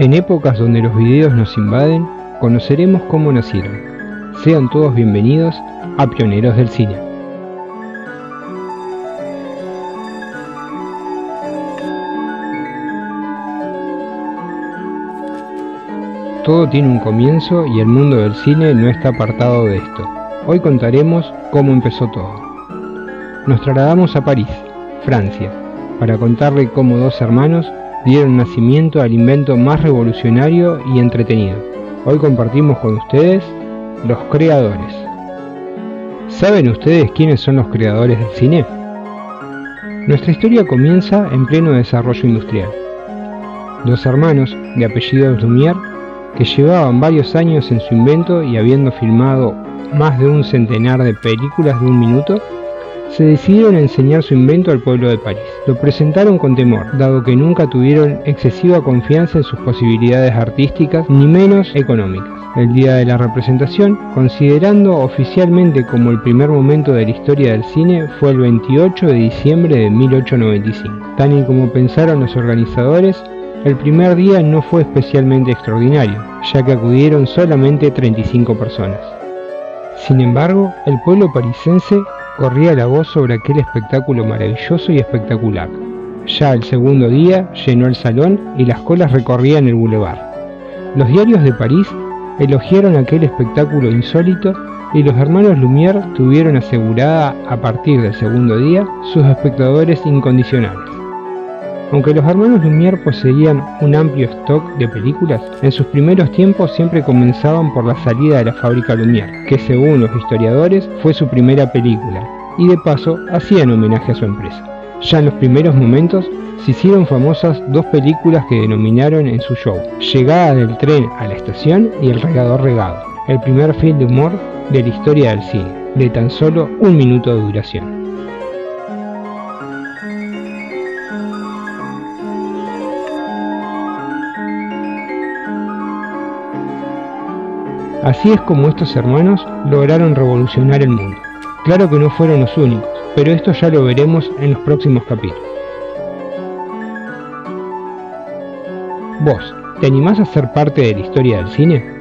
En épocas donde los videos nos invaden, conoceremos cómo nacieron. Sean todos bienvenidos a Pioneros del Cine. Todo tiene un comienzo y el mundo del cine no está apartado de esto. Hoy contaremos cómo empezó todo. Nos trasladamos a París, Francia, para contarle cómo dos hermanos dieron nacimiento al invento más revolucionario y entretenido. Hoy compartimos con ustedes los creadores. ¿Saben ustedes quiénes son los creadores del cine? Nuestra historia comienza en pleno desarrollo industrial. Dos hermanos de apellido Lumière que llevaban varios años en su invento y habiendo filmado más de un centenar de películas de un minuto, se decidieron a enseñar su invento al pueblo de París. Lo presentaron con temor, dado que nunca tuvieron excesiva confianza en sus posibilidades artísticas ni menos económicas. El día de la representación, considerando oficialmente como el primer momento de la historia del cine, fue el 28 de diciembre de 1895. Tal y como pensaron los organizadores, el primer día no fue especialmente extraordinario, ya que acudieron solamente 35 personas. Sin embargo, el pueblo parisense corría la voz sobre aquel espectáculo maravilloso y espectacular. Ya el segundo día llenó el salón y las colas recorrían el bulevar. Los diarios de París elogiaron aquel espectáculo insólito y los hermanos Lumière tuvieron asegurada a partir del segundo día sus espectadores incondicionales. Aunque los hermanos Lumière poseían un amplio stock de películas, en sus primeros tiempos siempre comenzaban por la salida de la fábrica Lumière, que según los historiadores fue su primera película, y de paso hacían homenaje a su empresa. Ya en los primeros momentos se hicieron famosas dos películas que denominaron en su show, Llegada del tren a la estación y El regador regado, el primer film de humor de la historia del cine, de tan solo un minuto de duración. Así es como estos hermanos lograron revolucionar el mundo. Claro que no fueron los únicos, pero esto ya lo veremos en los próximos capítulos. Vos, ¿te animás a ser parte de la historia del cine?